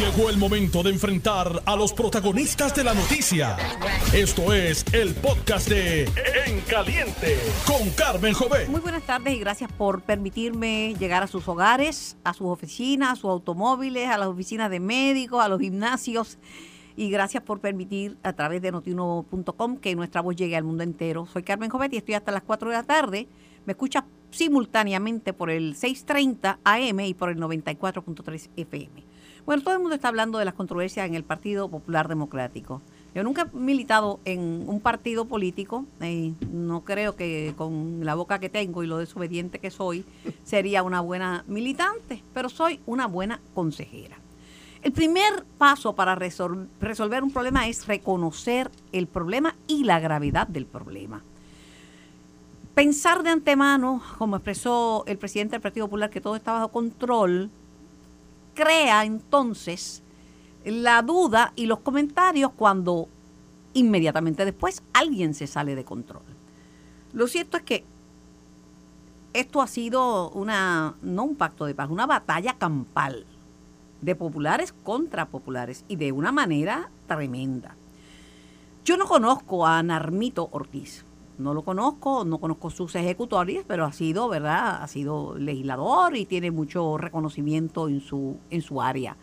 Llegó el momento de enfrentar a los protagonistas de la noticia. Esto es el podcast de En Caliente con Carmen Jovet. Muy buenas tardes y gracias por permitirme llegar a sus hogares, a sus oficinas, a sus automóviles, a las oficinas de médicos, a los gimnasios. Y gracias por permitir a través de notiuno.com que nuestra voz llegue al mundo entero. Soy Carmen Jovet y estoy hasta las 4 de la tarde. Me escucha simultáneamente por el 630 AM y por el 94.3 FM. Bueno, todo el mundo está hablando de las controversias en el Partido Popular Democrático. Yo nunca he militado en un partido político, y no creo que con la boca que tengo y lo desobediente que soy sería una buena militante, pero soy una buena consejera. El primer paso para resolver un problema es reconocer el problema y la gravedad del problema. Pensar de antemano, como expresó el presidente del Partido Popular, que todo está bajo control, crea entonces la duda y los comentarios cuando inmediatamente después alguien se sale de control. Lo cierto es que esto ha sido una, no un pacto de paz, una batalla campal de populares contra populares y de una manera tremenda. Yo no conozco a Narmito Ortiz, no lo conozco, no conozco sus ejecutores, pero ha sido, ¿verdad? Ha sido legislador y tiene mucho reconocimiento en su, en su área.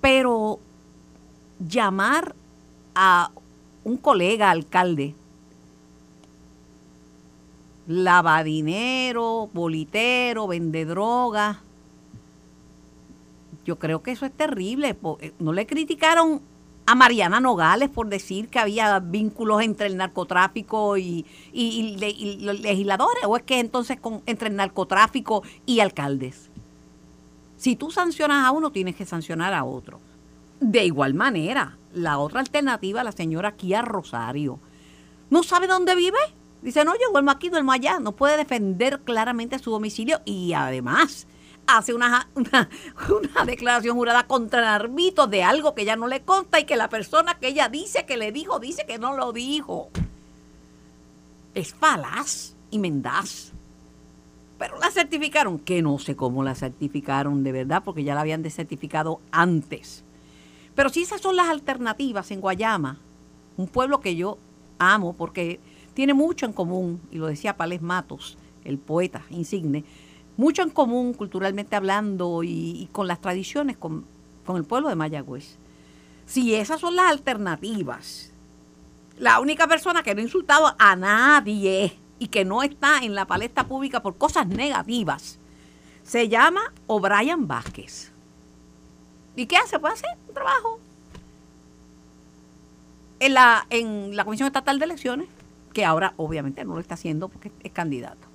Pero llamar a un colega alcalde lavadinero, bolitero, vende droga. Yo creo que eso es terrible. Eh, no le criticaron a Mariana Nogales por decir que había vínculos entre el narcotráfico y, los legisladores, o es que entonces con, entre el narcotráfico y alcaldes. Si tú sancionas a uno, tienes que sancionar a otro. De igual manera, la otra alternativa, la señora Kia Rosario, no sabe dónde vive. Dice, no, yo duermo aquí, duermo allá. No puede defender claramente su domicilio y además hace una, una, declaración jurada contra Narmito de algo que ya no le consta y que la persona que ella dice que le dijo, dice que no lo dijo. Es falaz y mendaz. Pero la certificaron, que no sé cómo la certificaron de verdad, porque ya la habían desertificado antes. Pero si esas son las alternativas en Guayama, un pueblo que yo amo porque tiene mucho en común, y lo decía Pales Matos, el poeta insigne, mucho en común culturalmente hablando y, con las tradiciones con, el pueblo de Mayagüez. Si esas son las alternativas, la única persona que no ha insultado a nadie y que no está en la palestra pública por cosas negativas se llama O'Brien Vázquez. ¿Y qué hace? Puede hacer un trabajo en la, en la Comisión Estatal de Elecciones, que ahora obviamente no lo está haciendo porque es candidato.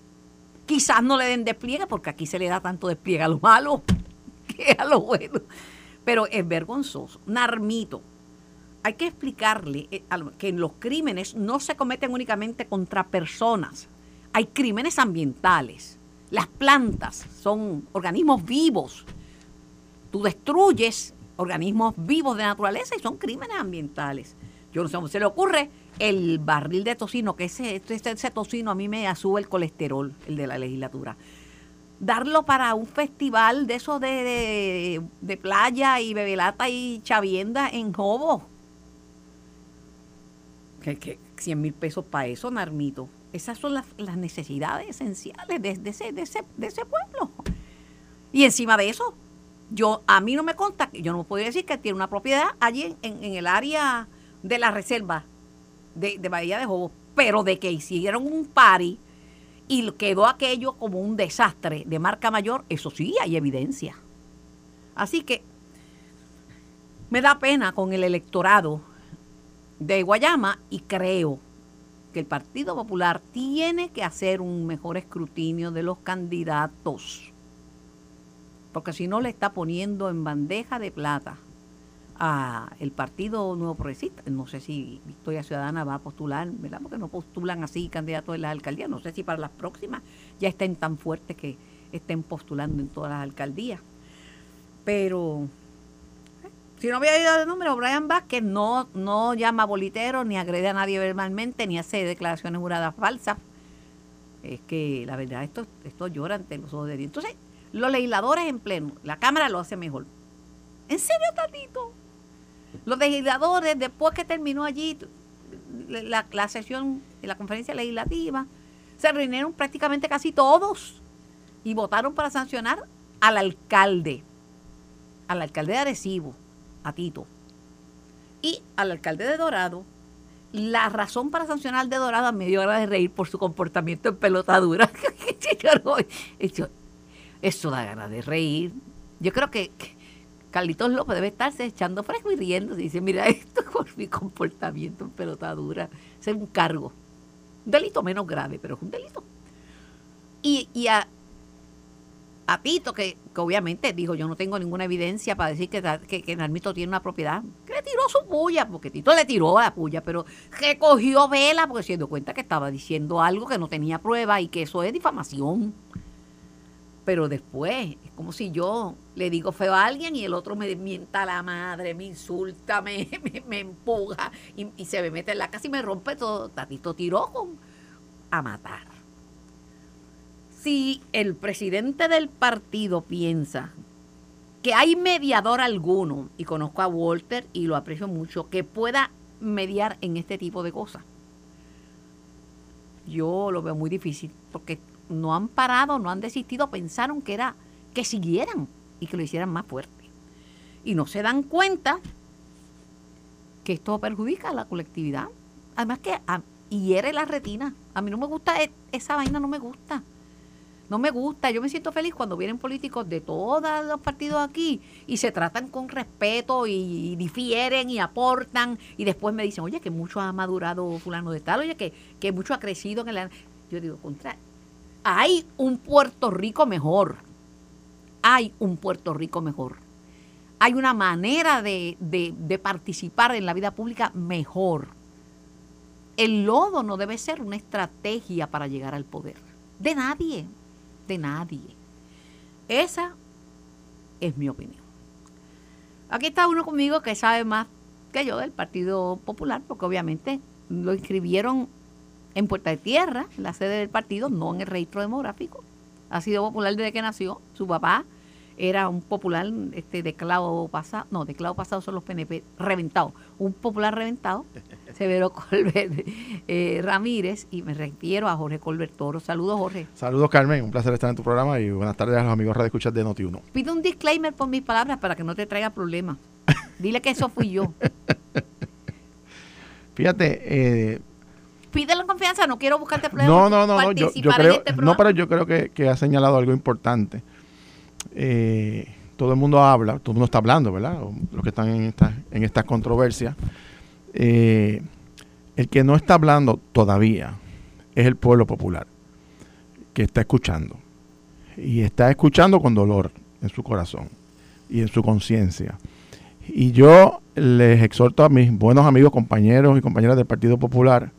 Quizás no le den despliegue, porque aquí se le da tanto despliegue a lo malo que a lo bueno. Pero es vergonzoso. Narmito. Hay que explicarle eh, que los crímenes no se cometen únicamente contra personas. Hay crímenes ambientales. Las plantas son organismos vivos. Tú destruyes organismos vivos de naturaleza y son crímenes ambientales. Yo no sé cómo se le ocurre el barril de tocino, que ese, ese, tocino a mí me sube el colesterol, el de la legislatura. Darlo para un festival de esos de, de, playa y bebelata y chavienda en Jobo. Que, 100 mil pesos para eso, Narmito. Esas son las, necesidades esenciales de, ese, de, ese, de ese pueblo. Y encima de eso, yo a mí no me consta, yo no podría decir que tiene una propiedad allí en, en el área de la reserva de, Bahía de Jobos, pero de que hicieron un party y quedó aquello como un desastre de marca mayor, eso sí hay evidencia. Así que me da pena con el electorado de Guayama y creo que el Partido Popular tiene que hacer un mejor escrutinio de los candidatos, porque si no le está poniendo en bandeja de plata a el Partido Nuevo Progresista. No sé si Victoria Ciudadana va a postular, ¿verdad? Porque no postulan así candidatos de las alcaldías. No sé si para las próximas ya estén tan fuertes que estén postulando en todas las alcaldías. Pero eh, si no había ido de número, Brian Vázquez no, no llama bolitero, ni agrede a nadie verbalmente, ni hace declaraciones juradas falsas. Es que la verdad, esto, esto llora ante los ojos de Dios. Entonces, los legisladores en pleno, la Cámara lo hace mejor ¿En serio, Tatito? Los legisladores, después que terminó allí la, la sesión de la conferencia legislativa, se reunieron prácticamente casi todos y votaron para sancionar al alcalde, al alcalde de Arecibo, a Tito, y al alcalde de Dorado. La razón para sancionar al de Dorado me dio hora de reír por su comportamiento en pelotadura. eso da ganas de reír. Yo creo que, Carlitos López debe estarse echando fresco y riendo. Dice, mira, esto por mi comportamiento en pelotadura. es un cargo. Un delito menos grave, pero es un delito. Y, y a, a Tito, que, obviamente dijo, yo no tengo ninguna evidencia para decir que, que, que Narmito tiene una propiedad, que le tiró su puya, porque Tito le tiró la puya, pero que cogió vela porque se dio cuenta que estaba diciendo algo que no tenía prueba y que eso es difamación. Pero después, es como si yo le digo feo a alguien y el otro me mienta la madre, me insulta, me, me, empuja y, se me mete en la casa y me rompe todo. Tatito tiró con, a matar si el presidente del partido piensa que hay mediador alguno, y conozco a Walter y lo aprecio mucho, que pueda mediar en este tipo de cosas, yo lo veo muy difícil, porque no han parado, no han desistido, pensaron que era que siguieran y que lo hicieran más fuerte. Y no se dan cuenta que esto perjudica a la colectividad. Además que hiere la retina. A mí no me gusta, e, esa vaina no me gusta. No me gusta, yo me siento feliz cuando vienen políticos de todos los partidos aquí y se tratan con respeto y, difieren y aportan y después me dicen, oye, que mucho ha madurado fulano de tal, oye, que, que mucho ha crecido en el... Yo digo, contra, hay un Puerto Rico mejor, hay un Puerto Rico mejor. Hay una manera de, participar en la vida pública mejor. El lodo no debe ser una estrategia para llegar al poder. De nadie de nadie. Esa es mi opinión. Aquí está uno conmigo que sabe más que yo del Partido Popular, porque obviamente lo inscribieron en Puerta de Tierra, la sede del partido, no en el registro demográfico. Ha sido popular desde que nació. Su papá era un popular este, de clavo pasado, no, de clavo pasado son los PNP reventados, un popular reventado, Severo Colbert eh, Ramírez, y me refiero a Jorge Colbert Toro. Saludos, Jorge. Saludos, Carmen, un placer estar en tu programa y buenas tardes a los amigos Radio Escuchas de Noti1. Pido un disclaimer por mis palabras para que no te traiga problemas. Dile que eso fui yo. Fíjate, eh, pídelo confianza, no quiero buscarte problemas. No, no, no, no yo, creo, este no, pero yo creo que, que ha señalado algo importante eh, todo el mundo habla, todo el mundo está hablando, ¿verdad? Los que están en, esta, en estas controversias. Eh, el que no está hablando todavía es el pueblo popular, que está escuchando. Y está escuchando con dolor en su corazón y en su conciencia. Y yo les exhorto a mis buenos amigos, compañeros y compañeras del Partido Popular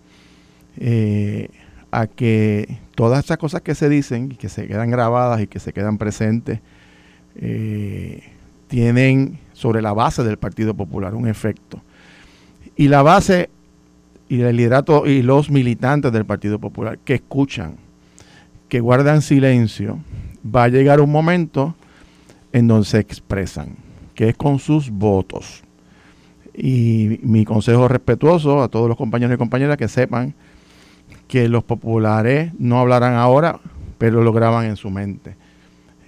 eh, a que todas esas cosas que se dicen y que se quedan grabadas y que se quedan presentes eh, tienen sobre la base del Partido Popular un efecto. Y la base y el liderato y los militantes del Partido Popular que escuchan, que guardan silencio, va a llegar un momento en donde se expresan, que es con sus votos. Y mi consejo respetuoso a todos los compañeros y compañeras que sepan que los populares no hablarán ahora, pero lo graban en su mente.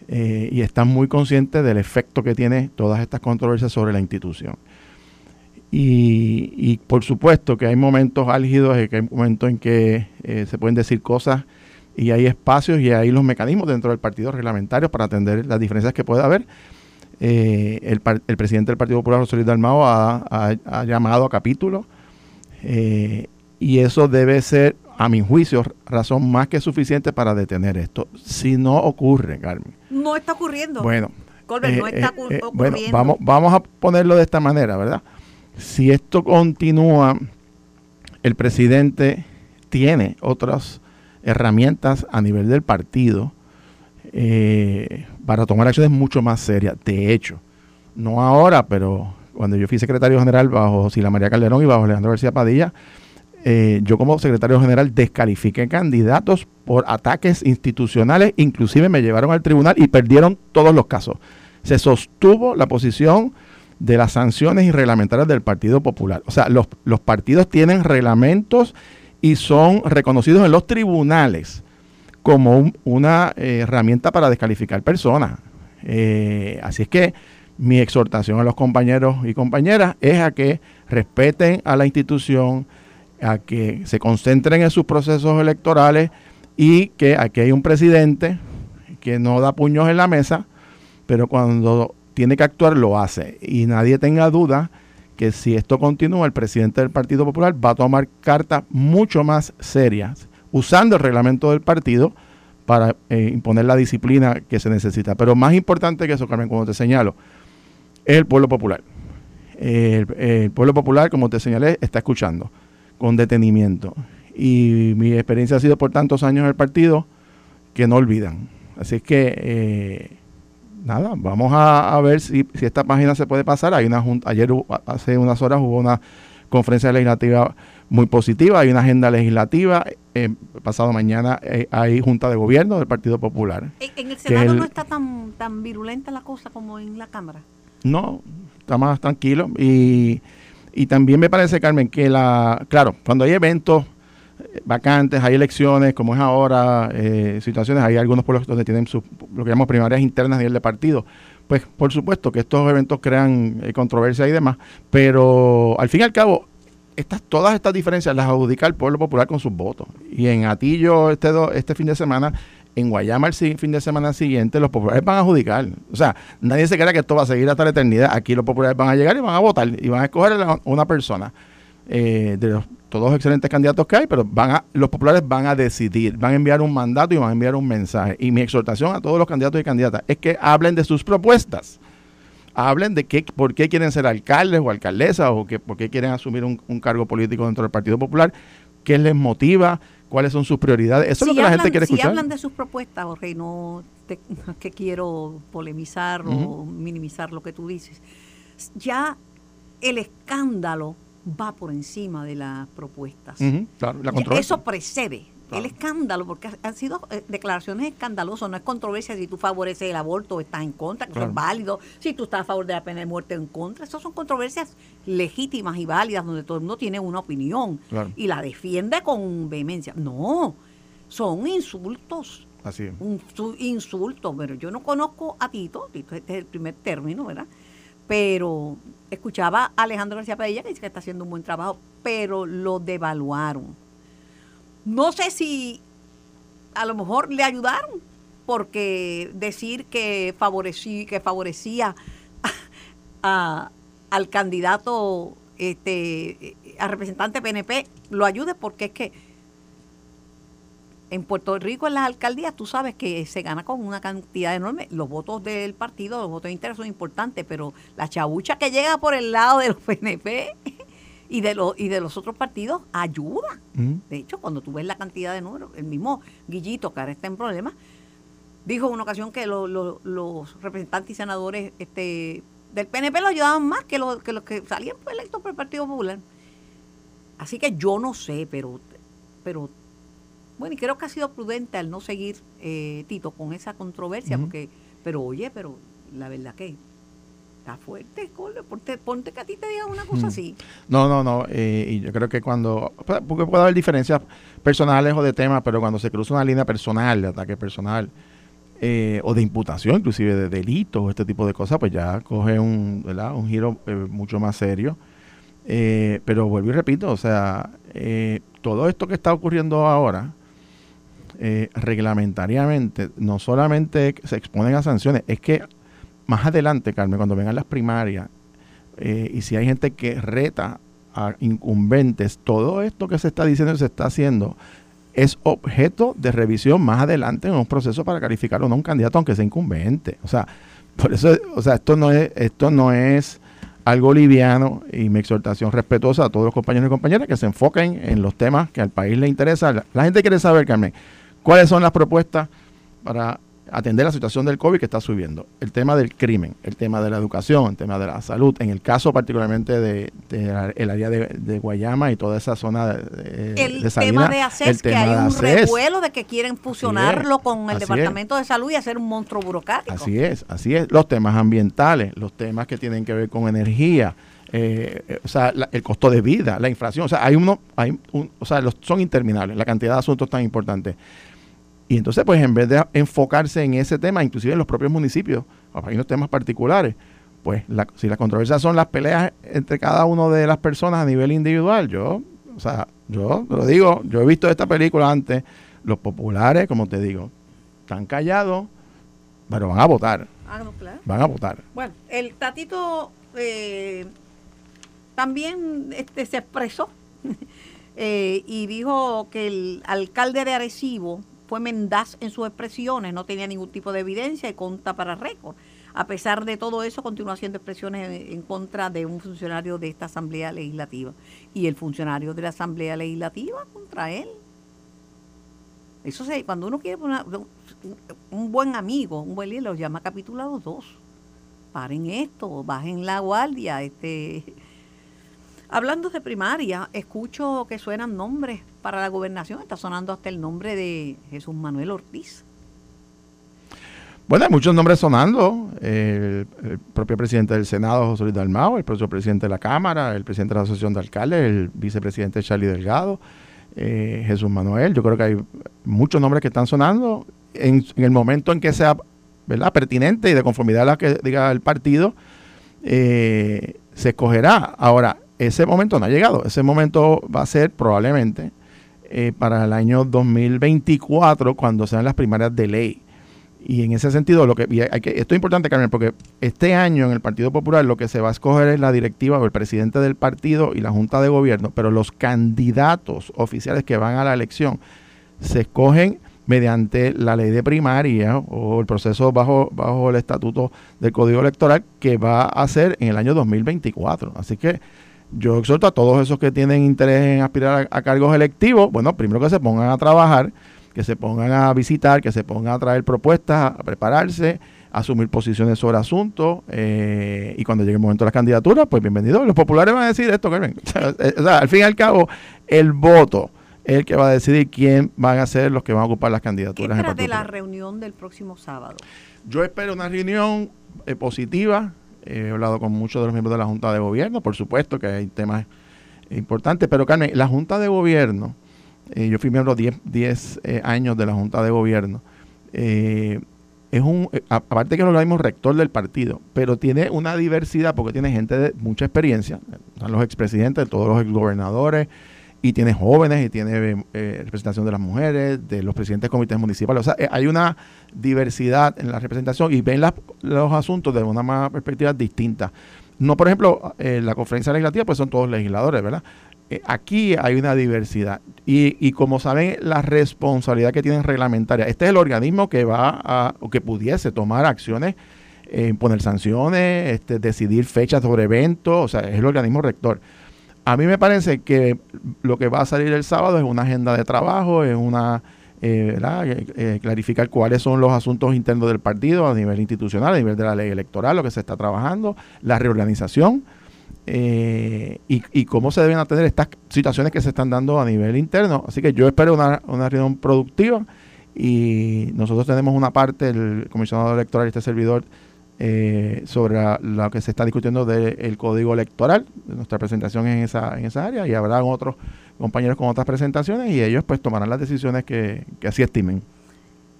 Eh, y están muy conscientes del efecto que tiene todas estas controversias sobre la institución. Y, por supuesto que hay momentos álgidos y que hay momentos en que eh, se pueden decir cosas y hay espacios y hay los mecanismos dentro del partido reglamentario para atender las diferencias que puede haber. Eh, el, presidente del Partido Popular, Luis Dalmao, ha, llamado a capítulo y eso debe ser, a mi juicio, razón más que suficiente para detener esto. Si no ocurre, Carmen. No está ocurriendo. Bueno. Colbert, no eh, está eh, eh, ocurriendo. Bueno, vamos, vamos a ponerlo de esta manera, ¿verdad? Si esto continúa, el presidente tiene otras herramientas a nivel del partido para tomar acciones mucho más serias. De hecho, no ahora, pero cuando yo fui secretario general bajo Sila María Calderón y bajo Alejandro García Padilla, eh, yo como secretario general descalifiqué candidatos por ataques institucionales, inclusive me llevaron al tribunal y perdieron todos los casos. Se sostuvo la posición de las sanciones y reglamentarias del Partido Popular. O sea, los, los partidos tienen reglamentos y son reconocidos en los tribunales como una eh, herramienta para descalificar personas. Eh, así es que mi exhortación a los compañeros y compañeras es a que respeten a la institución, a que se concentren en sus procesos electorales y que aquí hay un presidente que no da puños en la mesa, pero cuando tiene que actuar lo hace. Y nadie tenga duda que si esto continúa, el presidente del Partido Popular va a tomar cartas mucho más serias, usando el reglamento del partido para eh, imponer la disciplina que se necesita. Pero más importante que eso, Carmen, como te señalo, es el pueblo popular. El, pueblo popular, como te señalé, está escuchando con detenimiento. Y mi experiencia ha sido por tantos años en el partido que no olvidan. Así que, eh, nada, vamos a, ver si, si, esta página se puede pasar. Hay una junta, ayer, hace unas horas, hubo una conferencia legislativa muy positiva, hay una agenda legislativa. Eh, pasado mañana eh, hay junta de gobierno del Partido Popular. ¿En, el Senado no está tan, tan virulenta la cosa como en la Cámara? No, está más tranquilo. Y, y también me parece, Carmen, que la. Claro, cuando hay eventos eh, vacantes, hay elecciones, como es ahora, situaciones, hay algunos pueblos donde tienen sus, lo que llamamos primarias internas a nivel de partido. Pues por supuesto que estos eventos crean controversia y demás, pero al fin y al cabo estas, todas estas diferencias las adjudica el pueblo popular con sus votos. Y en Atillo este, este fin de semana, en Guayama el fin de semana siguiente, los populares van a adjudicar. O sea, nadie se crea que esto va a seguir hasta la eternidad. Aquí los populares van a llegar y van a votar y van a escoger a una persona. Eh, de los todos los excelentes candidatos que hay, pero van a, los populares van a decidir, van a enviar un mandato y van a enviar un mensaje. Y mi exhortación a todos los candidatos y candidatas es que hablen de sus propuestas hablen de qué, por qué quieren ser alcaldes o alcaldesas o que, por qué quieren asumir un, cargo político dentro del Partido Popular, qué les motiva, cuáles son sus prioridades. Eso es lo que la gente quiere escuchar. Si hablan de sus propuestas, Jorge, no, es que quiero polemizar o minimizar lo que tú dices. Ya el escándalo va por encima de las propuestas. Eso precede el escándalo, porque han sido eh, declaraciones escandalosas, no es controversia si tú favoreces el aborto o estás en contra, que eso es válido, si tú estás a favor de la pena de muerte o en contra, esas son controversias legítimas y válidas donde todo el mundo tiene una opinión y la defiende con vehemencia. No, son insultos. Así es. Un, insultos, pero yo no conozco a Tito, Tito este es el primer término, ¿verdad? Pero escuchaba a Alejandro García Padilla que dice que está haciendo un buen trabajo, pero lo devaluaron no sé si a lo mejor le ayudaron, porque decir que, favorecí, que favorecía al candidato, este, al representante PNP, lo ayude, porque es que en Puerto Rico, en las alcaldías, tú sabes que se gana con una cantidad enorme. Los votos del partido, los votos de interés son importantes, pero la chabucha que llega por el lado de los PNP y de, los y de los otros partidos ayuda. De hecho, cuando tú ves la cantidad de números, el mismo Guillito, que ahora está en problemas, dijo en una ocasión que los representantes y senadores este, del PNP lo ayudaban más que, los que los que salían electos por el Partido Popular. Así que yo no sé, pero, pero bueno, y creo que ha sido prudente al no seguir, eh, Tito, con esa controversia, porque, pero oye, pero la verdad que está fuerte, ponte, ponte que a ti te diga una cosa así. No, no, no, eh, y yo creo que cuando, porque puede haber diferencias personales o de temas, pero cuando se cruza una línea personal, de ataque personal, eh, o de imputación, inclusive de delitos o este tipo de cosas, pues ya coge un, ¿verdad? un giro eh, mucho más serio. pero vuelvo y repito, o sea, todo esto que está ocurriendo ahora, reglamentariamente, no solamente se exponen a sanciones, es que más adelante, Carmen, cuando vengan las primarias, eh, y si hay gente que reta a incumbentes, todo esto que se está diciendo y se está haciendo es objeto de revisión más adelante en un proceso para calificar o no un candidato aunque sea incumbente. O sea, por eso, o sea, esto no es, esto no es algo liviano y mi exhortación respetuosa a todos los compañeros y compañeras que se enfoquen en los temas que al país le interesa. La, la gente quiere saber, Carmen, cuáles son las propuestas para atender la situación del COVID que está subiendo, el tema del crimen, el tema de la educación, el tema de la salud, en el caso particularmente de, el área de, Guayama y toda esa zona de, el tema de ACES, que hay un revuelo de que quieren fusionarlo con el Departamento de Salud y hacer un monstruo burocrático. Así es, así es. Los temas ambientales, los temas que tienen que ver con energía, eh, eh, o sea, el costo de vida, la inflación, o sea, hay uno, hay un, o sea, los, son interminables, la cantidad de asuntos tan importantes. Y entonces, pues en vez de enfocarse en ese tema, inclusive en los propios municipios, hay unos temas particulares, pues si las controversias son las peleas entre cada una de las personas a nivel individual, yo, o sea, yo lo digo, yo he visto esta película antes, los populares, como te digo, están callados, pero van a votar. Ah, van a votar. Bueno, el Tatito eh, también este, se expresó eh, y dijo que el alcalde de Arecibo fue mendaz en sus expresiones, no tenía ningún tipo de evidencia y conta para récord. A pesar de todo eso, continúa haciendo expresiones en contra de un funcionario de esta Asamblea Legislativa. Y el funcionario de la Asamblea Legislativa contra él. Eso se, cuando uno quiere un buen amigo, un buen líder, lo llama capitulado dos. Paren esto, bajen la guardia, este Hablando de primaria, escucho que suenan nombres para la gobernación. Está sonando hasta el nombre de Jesús Manuel Ortiz. Bueno, hay muchos nombres sonando. El, propio presidente del Senado, José Luis Dalmao, el propio presidente de la Cámara, el presidente de la Asociación de Alcaldes, el vicepresidente Charlie Delgado, eh, Jesús Manuel. Yo creo que hay muchos nombres que están sonando. En, el momento en que sea ¿verdad? pertinente y de conformidad a lo que diga el partido, eh, se escogerá. Ahora, ese momento no ha llegado. Ese momento va a ser probablemente eh, para el año 2024, cuando sean las primarias de ley. Y en ese sentido, lo que, hay que, esto es importante, Carmen, porque este año en el Partido Popular lo que se va a escoger es la directiva o el presidente del partido y la Junta de Gobierno, pero los candidatos oficiales que van a la elección se escogen mediante la ley de primaria o el proceso bajo, bajo el estatuto del Código Electoral que va a ser en el año 2024. Así que yo exhorto a todos esos que tienen interés en aspirar a, cargos electivos, bueno, primero que se pongan a trabajar, que se pongan a visitar, que se pongan a traer propuestas, a prepararse, a asumir posiciones sobre asuntos, eh, y cuando llegue el momento de las candidaturas, pues bienvenido. Los populares van a decir esto, Carmen. Eh, o sea, al fin y al cabo, el voto es el que va a decidir quién van a ser los que van a ocupar las candidaturas. ¿Qué de la reunión del próximo sábado? Yo espero una reunión eh, positiva, He hablado con muchos de los miembros de la Junta de Gobierno, por supuesto que hay temas importantes, pero Carmen, la Junta de Gobierno, eh, yo fui miembro 10 eh, años de la Junta de Gobierno, eh, es un, aparte que es el organismo rector del partido, pero tiene una diversidad porque tiene gente de mucha experiencia, están los expresidentes, todos los exgobernadores, y tiene jóvenes y tiene eh, representación de las mujeres, de los presidentes de comités municipales. O sea, eh, hay una diversidad en la representación y ven los asuntos de una perspectiva distinta. No, por ejemplo, eh, la conferencia legislativa, pues son todos legisladores, ¿verdad? aquí hay una diversidad. Y, y, como saben, la responsabilidad que tienen reglamentaria. Este es el organismo que va a, o que pudiese tomar acciones, poner sanciones, este, decidir fechas sobre eventos, o sea, es el organismo rector. A mí me parece que lo que va a salir el sábado es una agenda de trabajo, es una eh, eh, eh, clarificar cuáles son los asuntos internos del partido a nivel institucional, a nivel de la ley electoral, lo que se está trabajando, la reorganización y, cómo se deben atender estas situaciones que se están dando a nivel interno. Así que yo espero una, una reunión productiva y nosotros tenemos una parte, el comisionado electoral y este servidor, eh, sobre lo que se está discutiendo del código electoral, nuestra presentación en esa, en esa área, y habrá otros compañeros con otras presentaciones y ellos pues tomarán las decisiones que, así estimen.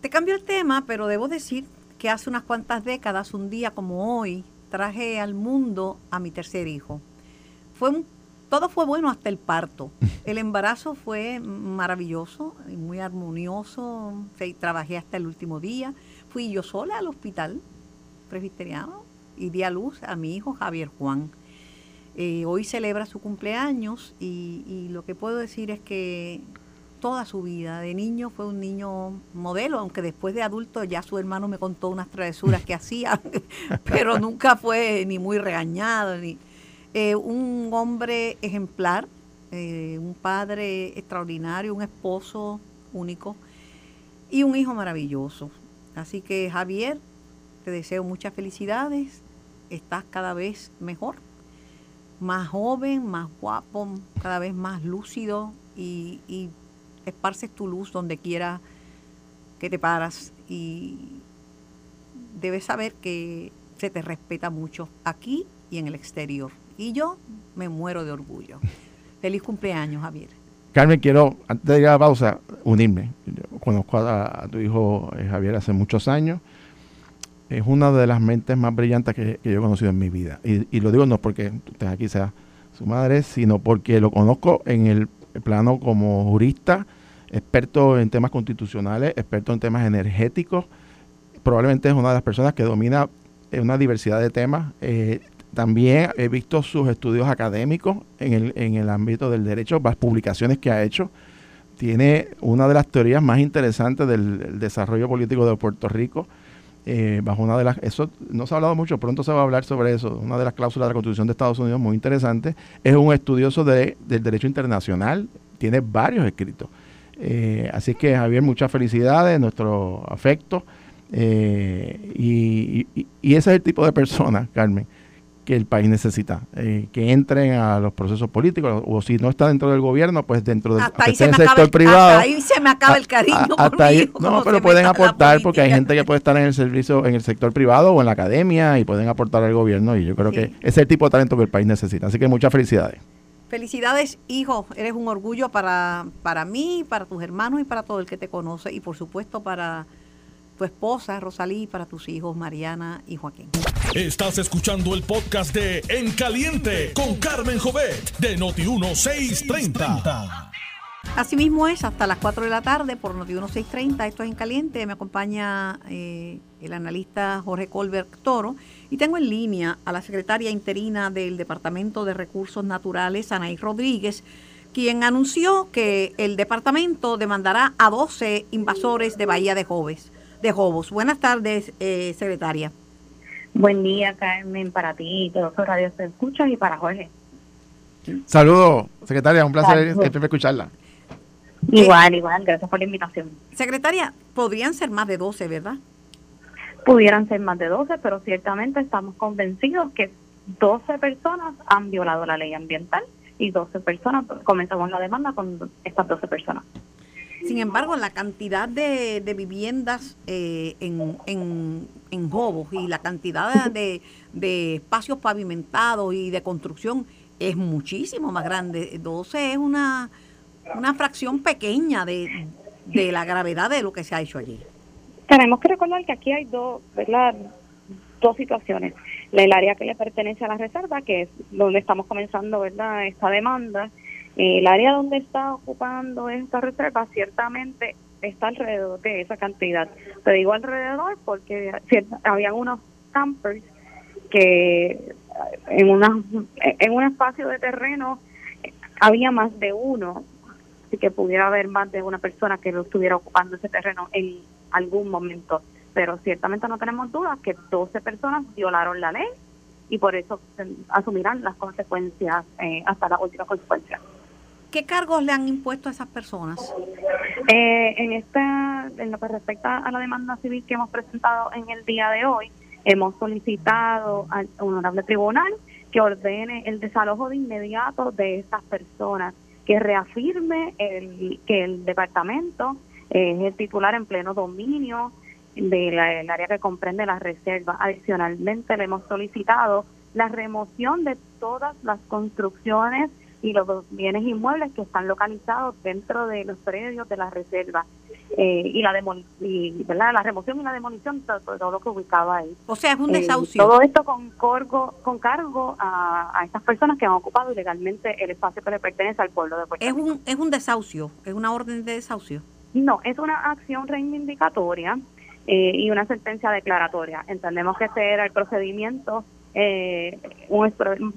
Te cambio el tema, pero debo decir que hace unas cuantas décadas, un día como hoy, traje al mundo a mi tercer hijo. Fue un, todo fue bueno hasta el parto. El embarazo fue maravilloso y muy armonioso. Trabajé hasta el último día. Fui yo sola al hospital presbiteriano y di a luz a mi hijo Javier Juan. Eh, hoy celebra su cumpleaños y, lo que puedo decir es que toda su vida de niño fue un niño modelo, aunque después de adulto ya su hermano me contó unas travesuras que hacía, pero nunca fue ni muy regañado, ni eh, un hombre ejemplar, eh, un padre extraordinario, un esposo único y un hijo maravilloso. Así que Javier, te deseo muchas felicidades, estás cada vez mejor, más joven, más guapo, cada vez más lúcido y, y esparces tu luz donde quiera que te paras y debes saber que se te respeta mucho aquí y en el exterior. Y yo me muero de orgullo. Feliz cumpleaños, Javier. Carmen, quiero, antes de ir a la pausa, unirme. Yo conozco a, tu hijo eh, Javier hace muchos años. Es una de las mentes más brillantes que, yo he conocido en mi vida. Y, lo digo no porque usted aquí sea su madre, sino porque lo conozco en el plano como jurista, experto en temas constitucionales, experto en temas energéticos. Probablemente es una de las personas que domina una diversidad de temas. Eh, también he visto sus estudios académicos en el, en el ámbito del derecho, las publicaciones que ha hecho. Tiene una de las teorías más interesantes del, desarrollo político de Puerto Rico. Eh, bajo una de las eso no se ha hablado mucho pronto se va a hablar sobre eso una de las cláusulas de la Constitución de Estados Unidos muy interesante es un estudioso de, del derecho internacional tiene varios escritos. Eh, así que Javier muchas felicidades nuestro afecto eh, y, y, ese es el tipo de persona Carmen que el país necesita, eh, que entren a los procesos políticos, o si no está dentro del gobierno, pues dentro del sector privado. Hasta ahí se me acaba el cariño. hasta ahí, no, pero pueden aportar porque hay gente que puede estar en el servicio, en el sector privado o en la academia y pueden aportar al gobierno y yo creo que ese es el tipo de talento que el país necesita. Así que muchas felicidades. Felicidades, hijo. Eres un orgullo para, para mí, para tus hermanos y para todo el que te conoce y por supuesto para tu esposa Rosalí para tus hijos Mariana y Joaquín. Estás escuchando el podcast de En Caliente con Carmen Jovet de Noti1630. Asimismo es hasta las 4 de la tarde por Noti1630. Esto es En Caliente. Me acompaña eh, el analista Jorge Colbert Toro y tengo en línea a la secretaria interina del Departamento de Recursos Naturales, Anaí Rodríguez quien anunció que el departamento demandará a 12 invasores de Bahía de Joves de Jobos. Buenas tardes, eh, secretaria. Buen día, Carmen, para ti todos los radios te escuchan y para Jorge. Saludos, secretaria, un placer siempre escucharla. Igual, igual, gracias por la invitación. Secretaria, podrían ser más de 12, ¿verdad? Pudieran ser más de 12, pero ciertamente estamos convencidos que 12 personas han violado la ley ambiental y 12 personas, comenzamos la demanda con estas 12 personas. Sin embargo, la cantidad de, viviendas eh, en, en, en Jobos y la cantidad de, espacios pavimentados y de construcción es muchísimo más grande. 12 es una, una fracción pequeña de, la gravedad de lo que se ha hecho allí. Tenemos que recordar que aquí hay dos, ¿verdad? dos situaciones. El área que le pertenece a la reserva, que es donde estamos comenzando ¿verdad? esta demanda, el área donde está ocupando esta reserva ciertamente está alrededor de esa cantidad. Te digo alrededor porque había unos campers que en, una, en un espacio de terreno había más de uno, así que pudiera haber más de una persona que lo estuviera ocupando ese terreno en algún momento. Pero ciertamente no tenemos dudas que 12 personas violaron la ley y por eso asumirán las consecuencias eh, hasta la última consecuencia. ¿Qué cargos le han impuesto a esas personas? Eh, en esta, en lo que respecta a la demanda civil que hemos presentado en el día de hoy, hemos solicitado al honorable tribunal que ordene el desalojo de inmediato de estas personas, que reafirme el, que el departamento es el titular en pleno dominio del área que comprende la reserva. Adicionalmente, le hemos solicitado la remoción de todas las construcciones y los bienes inmuebles que están localizados dentro de los predios de la reserva eh, y la y, ¿verdad? la remoción y la demolición de todo, lo que ubicaba ahí. O sea, es un eh, desahucio. todo esto con cargo, con cargo a, a, estas personas que han ocupado ilegalmente el espacio que le pertenece al pueblo de Puerto es Un, es un desahucio, es una orden de desahucio. No, es una acción reivindicatoria eh, y una sentencia declaratoria. Entendemos que ese era el procedimiento eh, un,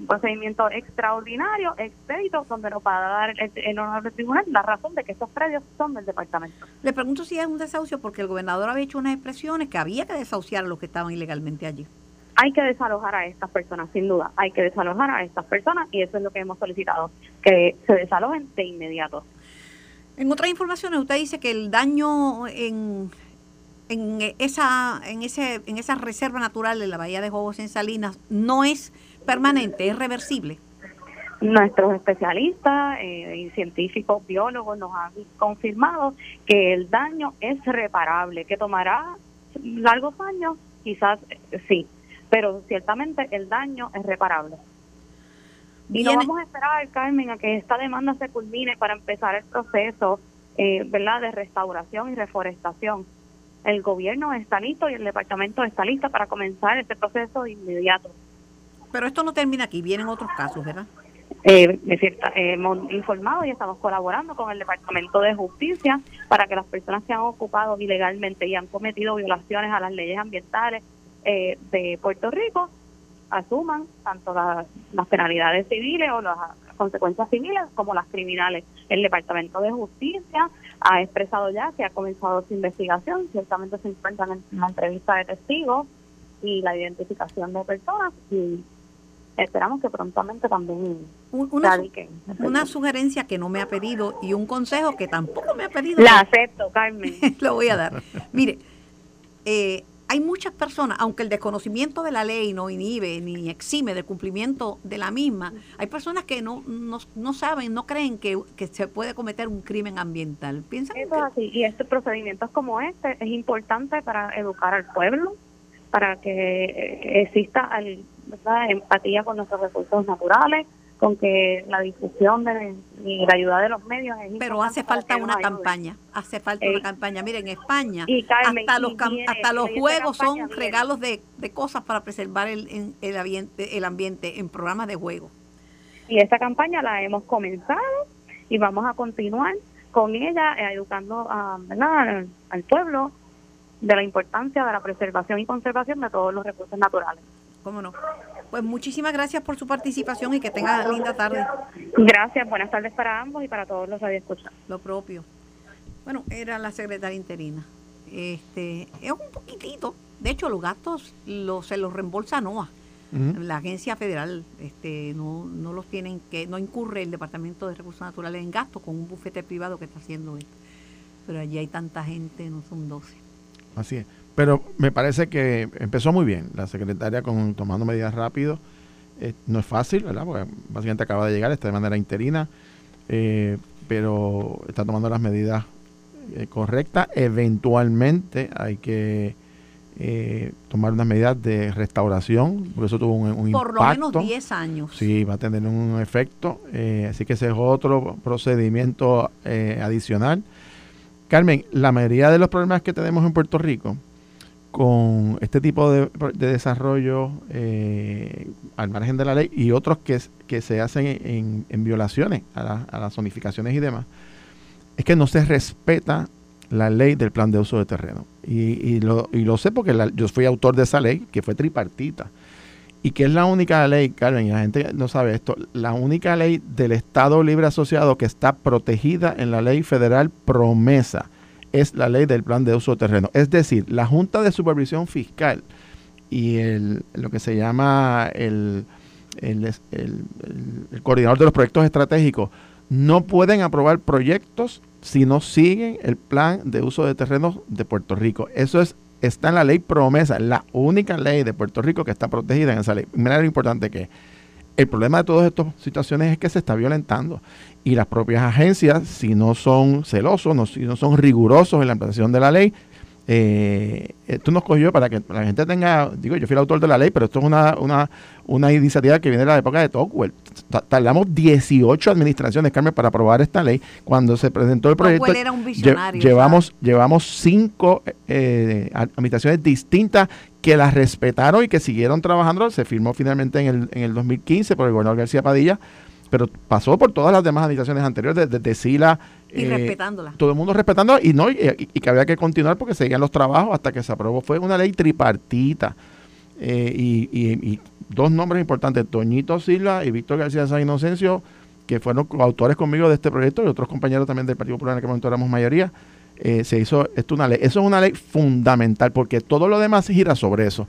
procedimiento extraordinario, expedito, donde nos va a dar el, el tribunal la razón de que estos predios son del departamento. Le pregunto si es un desahucio porque el gobernador había hecho unas expresiones que había que desahuciar a los que estaban ilegalmente allí. Hay que desalojar a estas personas, sin duda, hay que desalojar a estas personas y eso es lo que hemos solicitado, que se desalojen de inmediato. En otras informaciones, usted dice que el daño en en esa, en ese, en esa reserva natural de la Bahía de Jobos en Salinas no es permanente, es reversible. Nuestros especialistas eh, y científicos, biólogos nos han confirmado que el daño es reparable, que tomará largos años, quizás eh, sí, pero ciertamente el daño es reparable. Y no vamos a esperar, Carmen, a que esta demanda se culmine para empezar el proceso eh, ¿verdad? de restauración y reforestación. El gobierno está listo y el departamento está listo para comenzar este proceso de inmediato. Pero esto no termina aquí, vienen otros casos, ¿verdad? Eh, es cierto, hemos informado y estamos colaborando con el Departamento de Justicia para que las personas que han ocupado ilegalmente y han cometido violaciones a las leyes ambientales eh, de Puerto Rico asuman tanto las, penalidades civiles o las consecuencias civiles como las criminales. El Departamento de Justicia ha expresado ya que ha comenzado su investigación, ciertamente se encuentran en la entrevista de testigos y la identificación de personas y esperamos que prontamente también una, una sugerencia que no me ha pedido y un consejo que tampoco me ha pedido. La acepto, Carmen. Lo voy a dar. Mire, eh, hay muchas personas, aunque el desconocimiento de la ley no inhibe ni exime del cumplimiento de la misma, hay personas que no, no, saben, no creen que, se puede cometer un crimen ambiental. ¿Piensan Eso es así, y estos procedimientos como este es importante para educar al pueblo, para que eh, exista empatía con nuestros recursos naturales, con que la difusión de, y la ayuda de los medios es pero hace falta una campaña hace falta una campaña. Miren en España hasta los hasta los juegos son regalos de, cosas para preservar el, el, ambiente, el ambiente en programas de juego. Y esta campaña la hemos comenzado y vamos a continuar con ella eh, educando a, al pueblo de la importancia de la preservación y conservación de todos los recursos naturales. Cómo no pues muchísimas gracias por su participación y que tenga linda tarde. Gracias, buenas tardes para ambos y para todos los que escuchado. Lo propio. Bueno, era la secretaria interina. Este, es un poquitito. De hecho, los gastos los, se los reembolsa NOAA. La agencia federal este, no, no los tienen que, no incurre el Departamento de Recursos Naturales en gastos con un bufete privado que está haciendo esto. Pero allí hay tanta gente, no son 12. Así es. Pero me parece que empezó muy bien la secretaria con tomando medidas rápido. Eh, no es fácil, ¿verdad? Porque básicamente acaba de llegar, está de manera interina, eh, pero está tomando las medidas eh, correctas. Eventualmente hay que tomar unas medidas de restauración, porque eso tuvo un, un Por lo menos 10 años. Sí, va a tener un efecto. así que ese es otro procedimiento adicional. Carmen, la mayoría de los problemas que tenemos en Puerto Rico, con este tipo de, desarrollo eh, al margen de la ley y otros que, que se hacen en, violaciones a, las zonificaciones y demás, es que no se respeta la ley del plan de uso de terreno. Y, lo, y lo, sé porque yo fui autor de esa ley, que fue tripartita, y que es la única ley, Carmen, y la gente no sabe esto, la única ley del Estado Libre Asociado que está protegida en la ley federal promesa es la ley del plan de uso de terreno. Es decir, la Junta de Supervisión Fiscal y el, lo que se llama el, el, coordinador de los proyectos estratégicos no pueden aprobar proyectos si no siguen el plan de uso de terrenos de Puerto Rico. Eso es está en la ley promesa, la única ley de Puerto Rico que está protegida en esa ley. Mira lo importante que el problema de todas estas situaciones es que se está violentando y las propias agencias, si no son celosos, no, si no son rigurosos en la implantación de la ley, eh, esto nos cogió para que la gente tenga, digo, yo fui el autor de la ley, pero esto es una, una, una iniciativa que viene de la época de Tocqueville. Tardamos 18 administraciones, Carmen, para aprobar esta ley. Cuando se presentó el proyecto, era un visionario, llevamos, llevamos cinco eh, administraciones distintas que las respetaron y que siguieron trabajando. Se firmó finalmente en el, en el 2015 por el gobernador García Padilla pero pasó por todas las demás administraciones anteriores, desde SILA. Y eh, respetándola. Todo el mundo respetándola y, no, y, que había que continuar porque seguían los trabajos hasta que se aprobó. Fue una ley tripartita. Eh, y, dos nombres importantes, Toñito Silva y Víctor García San Inocencio, que fueron autores conmigo de este proyecto y otros compañeros también del Partido Popular en aquel momento éramos mayoría. Eh, se hizo esto una ley. Eso es una ley fundamental porque todo lo demás gira sobre eso.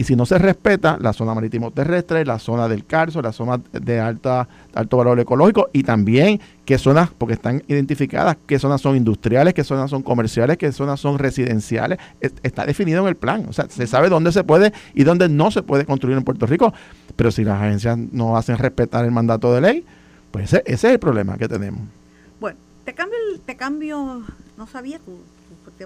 Y si no se respeta la zona marítimo terrestre, la zona del Carso, la zona de alta, alto valor ecológico y también qué zonas, porque están identificadas, qué zonas son industriales, qué zonas son comerciales, qué zonas son residenciales, está definido en el plan. O sea, se sabe dónde se puede y dónde no se puede construir en Puerto Rico. Pero si las agencias no hacen respetar el mandato de ley, pues ese, ese es el problema que tenemos. Bueno, te cambio, te cambio, no sabía tú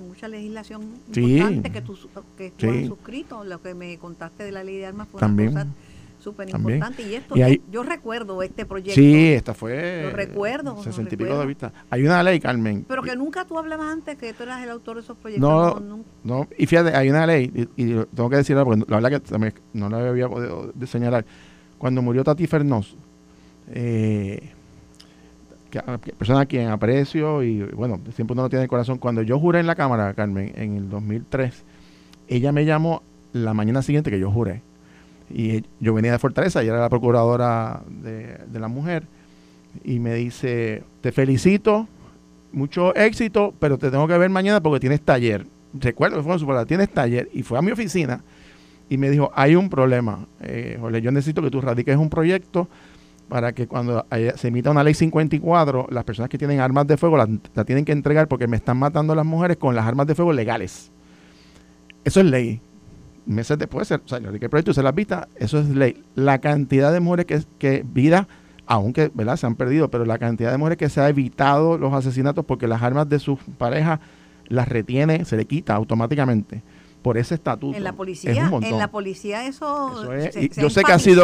mucha legislación importante que tú, que tú has suscrito. Lo que me contaste de la ley de armas fue También. una cosa súper importante. Y esto, yo recuerdo este proyecto. Sí, esta fue. Lo recuerdo. Sesenta y pico de vista. Hay una ley, Carmen. Pero que nunca tú hablabas antes que tú eras el autor de esos proyectos. No, no, y fíjate, hay una ley, y, tengo que decirlo porque la verdad que también no la había podido señalar. Cuando murió Tati Fernós, eh, persona a quien aprecio y bueno, siempre uno lo tiene en el corazón. Cuando yo juré en la Cámara, Carmen, en el 2003, ella me llamó la mañana siguiente que yo juré. Y yo venía de Fortaleza, y era la procuradora de, la mujer, y me dice, te felicito, mucho éxito, pero te tengo que ver mañana porque tienes taller. Recuerdo que fue en su tienes taller, y fue a mi oficina y me dijo, hay un problema, eh, yo necesito que tú radiques un proyecto para que cuando se emita una ley 54, las personas que tienen armas de fuego la, tienen que entregar porque me están matando las mujeres con las armas de fuego legales. Eso es ley. Meses después, o sea, el proyecto se las vista, eso es ley. La cantidad de mujeres que, que vida, aunque ¿verdad? se han perdido, pero la cantidad de mujeres que se ha evitado los asesinatos porque las armas de sus parejas las retiene, se le quita automáticamente por ese estatuto. En la policía, en la policía eso, yo sé que ha sido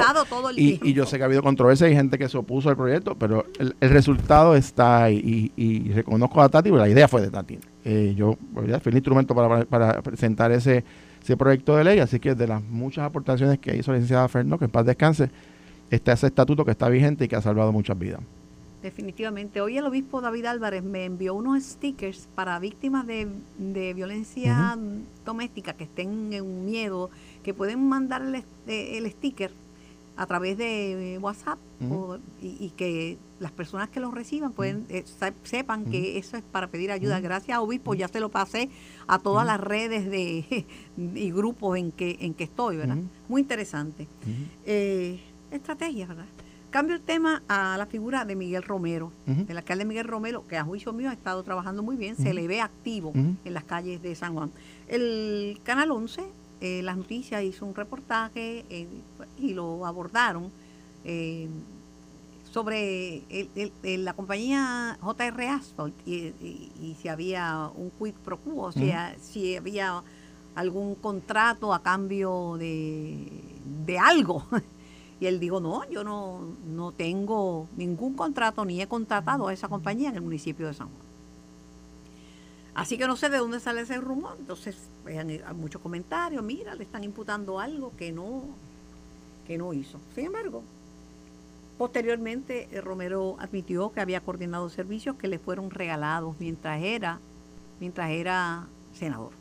y, yo sé que ha habido controversia y gente que se opuso al proyecto, pero el, resultado está ahí y, reconozco a Tati, porque la idea fue de Tati. Eh, yo fui el instrumento para, presentar ese, ese proyecto de ley, así que de las muchas aportaciones que hizo la licenciada Ferno, que en paz descanse, está ese estatuto que está vigente y que ha salvado muchas vidas. Definitivamente. Hoy el obispo David Álvarez me envió unos stickers para víctimas de, violencia doméstica que estén en miedo, que pueden mandarle el, sticker a través de WhatsApp y, que las personas que lo reciban pueden eh, sepan que eso es para pedir ayuda. Gracias, obispo, ya se lo pasé a todas las redes de y grupos en que en que estoy, ¿verdad? Muy interesante. Eh, estrategia, ¿verdad? Cambio el tema a la figura de Miguel Romero, el alcalde Miguel Romero, que a juicio mío ha estado trabajando muy bien, se le ve activo en las calles de San Juan. El Canal 11, eh, las noticias, hizo un reportaje eh, y lo abordaron eh, sobre la compañía JR Asphalt y, si había un quid pro quo, si, si había algún contrato a cambio de, de algo. Y él dijo, no, yo no, no tengo ningún contrato ni he contratado a esa compañía en el municipio de San Juan. Así que no sé de dónde sale ese rumor. Entonces, pues, hay muchos comentarios, mira, le están imputando algo que no, que no hizo. Sin embargo, posteriormente eh, Romero admitió que había coordinado servicios que le fueron regalados mientras era, mientras era senador.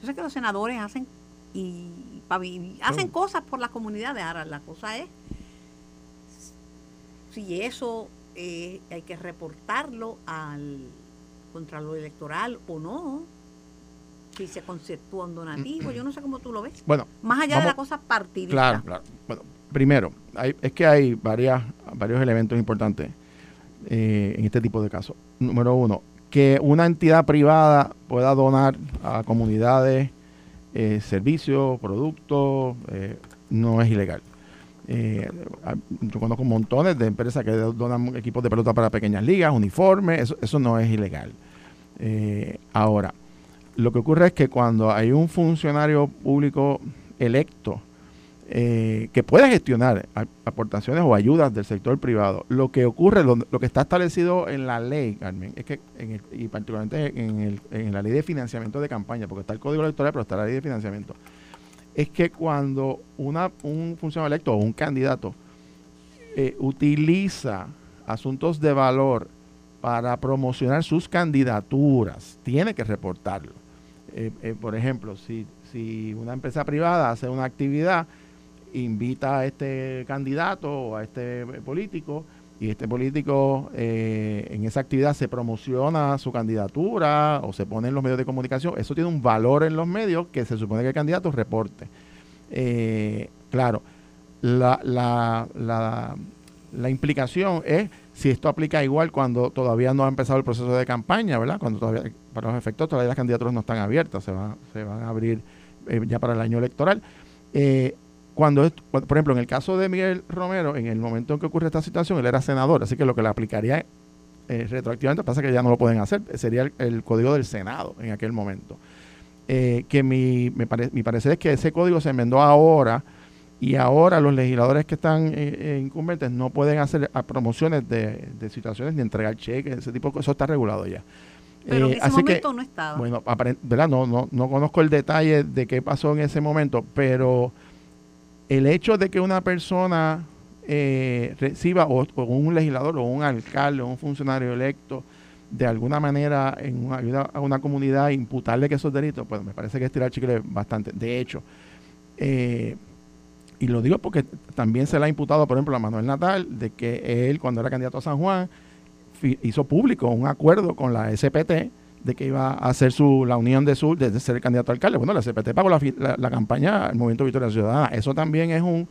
Yo sé que los senadores hacen y, hacen cosas por las comunidades. Ahora, la cosa es si eso eh, hay que reportarlo al Contralor Electoral o no. Si se conceptúa un donativo, yo no sé cómo tú lo ves. Bueno, más allá de la cosa partidista. Claro, claro. Bueno, primero, es que hay varias, varios elementos importantes eh, en este tipo de casos. Número uno, que una entidad privada pueda donar a comunidades eh, servicios, productos, eh, no es ilegal. Eh, yo conozco montones de empresas que donan equipos de pelota para pequeñas ligas, uniformes, eso, no es ilegal. ahora, lo que ocurre es que cuando hay un funcionario público electo eh, que pueda gestionar aportaciones o ayudas del sector privado. Lo que ocurre, lo, que está establecido en la ley, Carmen, es que, en y particularmente en, el, la ley de financiamiento de campaña, porque está el código electoral, pero está la ley de financiamiento, es que cuando una, un funcionario electo o un candidato eh, utiliza asuntos de valor para promocionar sus candidaturas, tiene que reportarlo. Eh, por ejemplo, si, si una empresa privada hace una actividad, invita a este candidato o a este político y este político eh, en esa actividad se promociona su candidatura o se pone en los medios de comunicación, eso tiene un valor en los medios que se supone que el candidato reporte. Eh, claro, la, la, la, implicación es si esto aplica igual cuando todavía no ha empezado el proceso de campaña, ¿verdad? Cuando todavía, para los efectos, todavía las candidaturas no están abiertas, se, va, se van a abrir eh, ya para el año electoral. Eh, cuando, por ejemplo, en el caso de Miguel Romero, en el momento en que ocurre esta situación, él era senador, así que lo que le aplicaría eh, retroactivamente pasa que ya no lo pueden hacer, sería el, código del Senado en aquel momento. que mi, me mi parecer es que ese código se enmendó ahora y ahora los legisladores que están eh, incumbentes no pueden hacer promociones de, situaciones ni entregar cheques, ese tipo de cosas, eso está regulado ya. Pero en eh, ese momento no estaba. Bueno, ¿verdad? No, no, no conozco el detalle de qué pasó en ese momento, pero el hecho de que una persona eh, reciba, o, un legislador, o un alcalde, o un funcionario electo, de alguna manera en una ayuda a una comunidad, imputarle que esos delitos, pues me parece que es tirar chicle bastante. De hecho, eh, y lo digo porque también se le ha imputado, por ejemplo, a Manuel Natal, de que él, cuando era candidato a San Juan, hizo público un acuerdo con la SPT de que iba a hacer su, la unión de sur de ser candidato a alcalde. Bueno, la SPT pagó la, campaña al Movimiento Victoria Ciudadana. Eso también es un...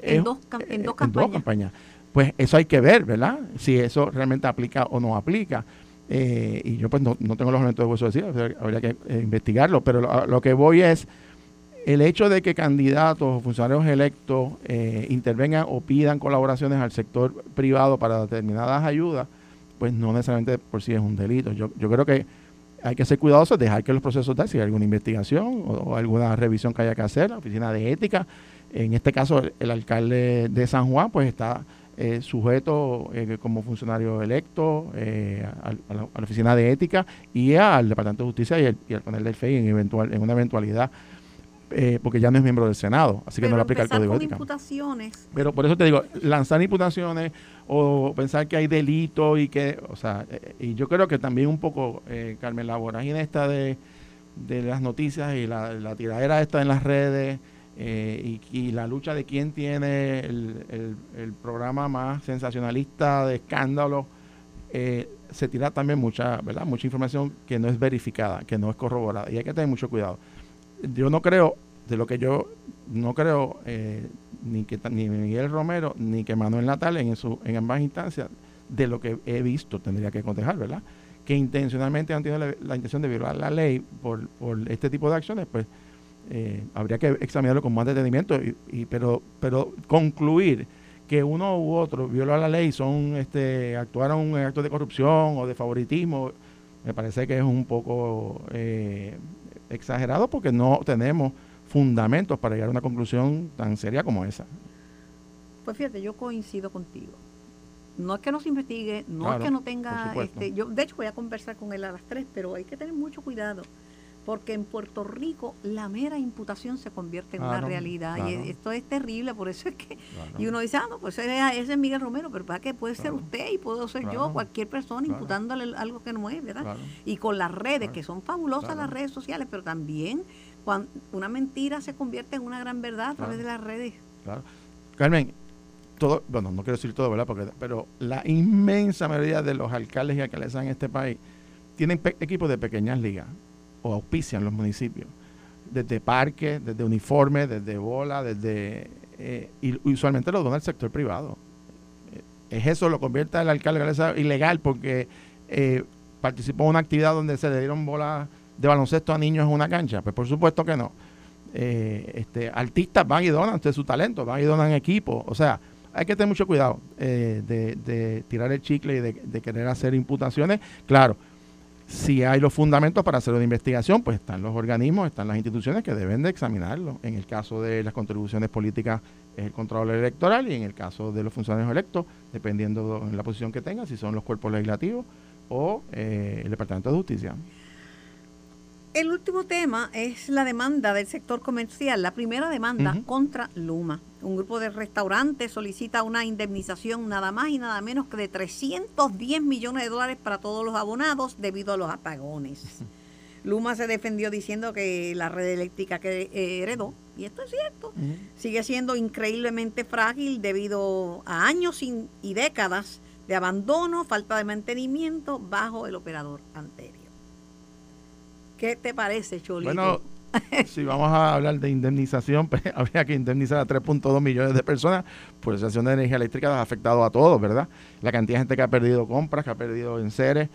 En, dos, en, dos, campañas. Pues eso hay que ver, ¿verdad? Si eso realmente aplica o no aplica. Eh, y yo pues no, tengo los elementos de hueso de decir, habría que eh, investigarlo, pero lo que voy es el hecho de que candidatos o funcionarios electos eh, intervengan o pidan colaboraciones al sector privado para determinadas ayudas, pues no necesariamente por sí es un delito. Yo, yo creo que hay que ser cuidadosos, dejar que los procesos den, si hay alguna investigación o, alguna revisión que haya que hacer, la oficina de ética. En este caso, el, alcalde de San Juan, pues está eh, sujeto eh, como funcionario electo a, la, oficina de ética y al Departamento de Justicia y al panel del FEI en, eventual, en una eventualidad eh, porque ya no es miembro del Senado, así que no le aplica el código imputaciones. Pero por eso te digo, lanzar imputaciones o pensar que hay delito y que, o sea, eh, y yo creo que también un poco, eh, Carmen, la vorágine esta de, de las noticias y la, la tiradera esta en las redes y, y, la lucha de quién tiene el, el, programa más sensacionalista de escándalo, se tira también mucha, ¿verdad? Mucha información que no es verificada, que no es corroborada y hay que tener mucho cuidado yo no creo, de lo que yo no creo, eh, ni que ni Miguel Romero ni que Manuel Natal en, su, en ambas instancias, de lo que he visto, tendría que contestar, ¿verdad? Que intencionalmente han tenido la, intención de violar la ley por, por este tipo de acciones, pues eh, habría que examinarlo con más detenimiento, y, pero, pero concluir que uno u otro violó la ley, son este actuaron en actos de corrupción o de favoritismo, me parece que es un poco eh, exagerado porque no tenemos fundamentos para llegar a una conclusión tan seria como esa. Pues fíjate, yo coincido contigo. No es que no se investigue, no es que no tenga, este, yo de hecho voy a conversar con él a las tres, pero hay que tener mucho cuidado porque en Puerto Rico la mera imputación se convierte en una realidad y esto es terrible, por eso es que y uno dice, ah, no, pues ese, es Miguel Romero, pero para que puede ser usted y puedo ser yo, cualquier persona imputándole algo que no es, ¿verdad? Y con las redes, que son fabulosas las redes sociales, pero también cuando una mentira se convierte en una gran verdad a través de las redes. Claro. Carmen, todo, bueno, no quiero decir todo, ¿verdad? Porque, pero la inmensa mayoría de los alcaldes y alcaldesas en este país tienen equipos de pequeñas ligas o auspician los municipios. Desde parques, desde uniformes, desde bola, desde... Eh, y usualmente lo dona el sector privado. Eh, es eso, lo convierte el alcalde ilegal porque eh, participó en una actividad donde se le dieron bolas de baloncesto a niños en una cancha. Pues por supuesto que no. este, artistas van y donan de su talento, van y donan equipos. O sea, hay que tener mucho cuidado de, tirar el chicle y de, de, querer hacer imputaciones. Claro, si hay los fundamentos para hacer una investigación, pues están los organismos, están las instituciones que deben de examinarlo. En el caso de las contribuciones políticas es el control electoral y en el caso de los funcionarios electos, dependiendo de la posición que tengan, si son los cuerpos legislativos o eh, el Departamento de Justicia. El último tema es la demanda del sector comercial, la primera demanda contra Luma. Un grupo de restaurantes solicita una indemnización nada más y nada menos que de 310 millones de dólares para todos los abonados debido a los apagones. Luma se defendió diciendo que la red eléctrica que heredó, y esto es cierto, sigue siendo increíblemente frágil debido a años y décadas de abandono, falta de mantenimiento bajo el operador anterior. ¿Qué te parece, Cholito? Bueno, si vamos a hablar de indemnización, pues habría que indemnizar a 3.2 millones de personas por la situación de energía eléctrica ha afectado a todos, ¿verdad? La cantidad de gente que ha perdido compras, que ha perdido enseres,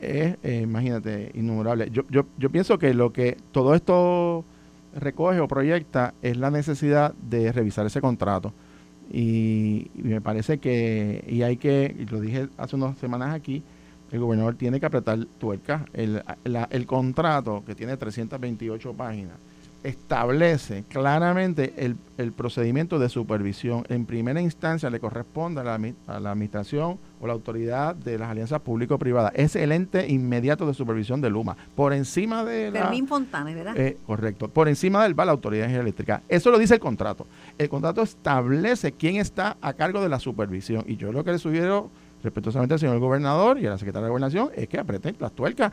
es, eh, imagínate, innumerable. Yo, yo, yo pienso que lo que todo esto recoge o proyecta es la necesidad de revisar ese contrato. Y, me parece que, y hay que, y lo dije hace unas semanas aquí, el gobernador tiene que apretar tuerca. El, el contrato, que tiene 328 páginas, establece claramente el, el, procedimiento de supervisión. En primera instancia le corresponde a la, a la administración o la autoridad de las alianzas público-privadas. Es el ente inmediato de supervisión de Luma. Por encima de Fermín Fontana, ¿verdad? Eh, correcto. Por encima del va la autoridad eléctrica. Eso lo dice el contrato. El contrato establece quién está a cargo de la supervisión. Y yo lo que le sugiero respetuosamente al señor gobernador y a la secretaria de gobernación es que apreten las tuercas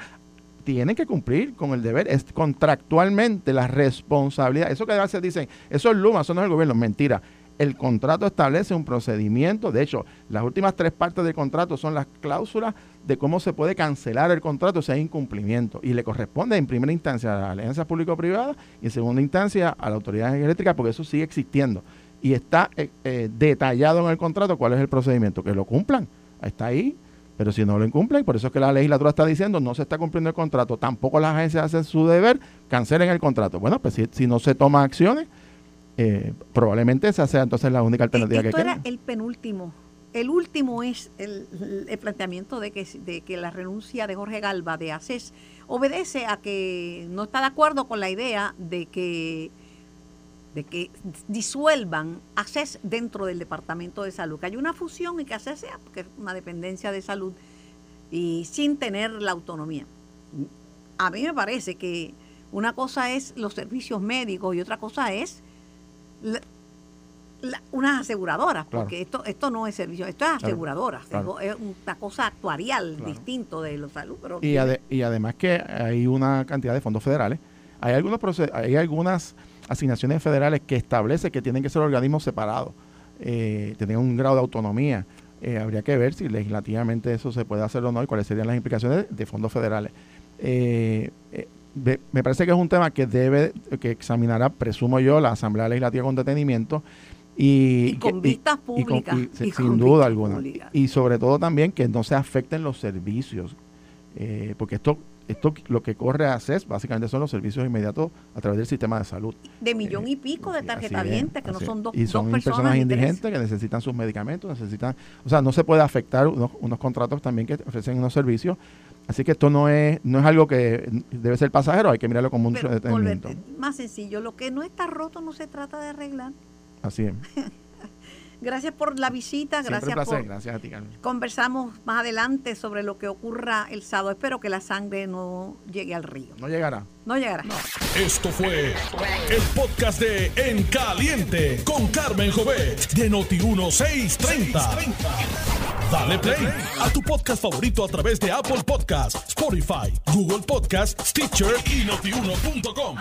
tienen que cumplir con el deber, es contractualmente la responsabilidad. Eso que a veces dicen, eso es Luma, eso no es el gobierno. Mentira. El contrato establece un procedimiento. De hecho, las últimas tres partes del contrato son las cláusulas de cómo se puede cancelar el contrato si hay incumplimiento. Y le corresponde en primera instancia a la alianza público-privada y en segunda instancia a la autoridad eléctrica, porque eso sigue existiendo. Y está eh, eh, detallado en el contrato cuál es el procedimiento. Que lo cumplan. Está ahí pero si no lo incumplen, por eso es que la legislatura está diciendo no se está cumpliendo el contrato, tampoco las agencias hacen su deber, cancelen el contrato. Bueno, pues si, no se toman acciones, eh, probablemente esa sea entonces la única alternativa que queda. era el penúltimo. El último es el, planteamiento de que, de que la renuncia de Jorge Galva de ACES obedece a que no está de acuerdo con la idea de que de que disuelvan ACES dentro del Departamento de Salud, que hay una fusión y que ACES sea, porque es una dependencia de salud, y sin tener la autonomía. A mí me parece que una cosa es los servicios médicos y otra cosa es unas aseguradoras, porque esto esto no es servicio, esto es aseguradoras, es una cosa actuarial distinto de los salud. Pero y, y además que hay una cantidad de fondos federales, hay algunos hay algunas asignaciones federales que establece que tienen que ser organismos separados, eh, tener un grado de autonomía. Eh, habría que ver si legislativamente eso se puede hacer o no y cuáles serían las implicaciones de, fondos federales. Eh, me parece que es un tema que debe, que examinará, presumo yo, la Asamblea Legislativa con detenimiento. Y, con vistas públicas. sin duda alguna. Y sobre todo también que no se afecten los servicios. porque esto esto lo que corre a CES básicamente son los servicios inmediatos a través del sistema de salud. De millón y pico de tarjetavientes, que no son dos Y son personas, indigentes que necesitan sus medicamentos, necesitan, o sea, no se puede afectar unos, contratos también que ofrecen unos servicios. Así que esto no es no es algo que debe ser pasajero, hay que mirarlo con mucho detenimiento. Más sencillo, lo que no está roto no se trata de arreglar. Así es. Gracias por la visita, gracias por gracias a ti, Carmen. Conversamos más adelante sobre lo que ocurra el sábado. Espero que la sangre no llegue al río. No llegará. No llegará. Esto fue el podcast de En Caliente con Carmen Jovet de Noti 1630. Dale play a tu podcast favorito a través de Apple Podcasts, Spotify, Google Podcasts, Stitcher y notiuno.com.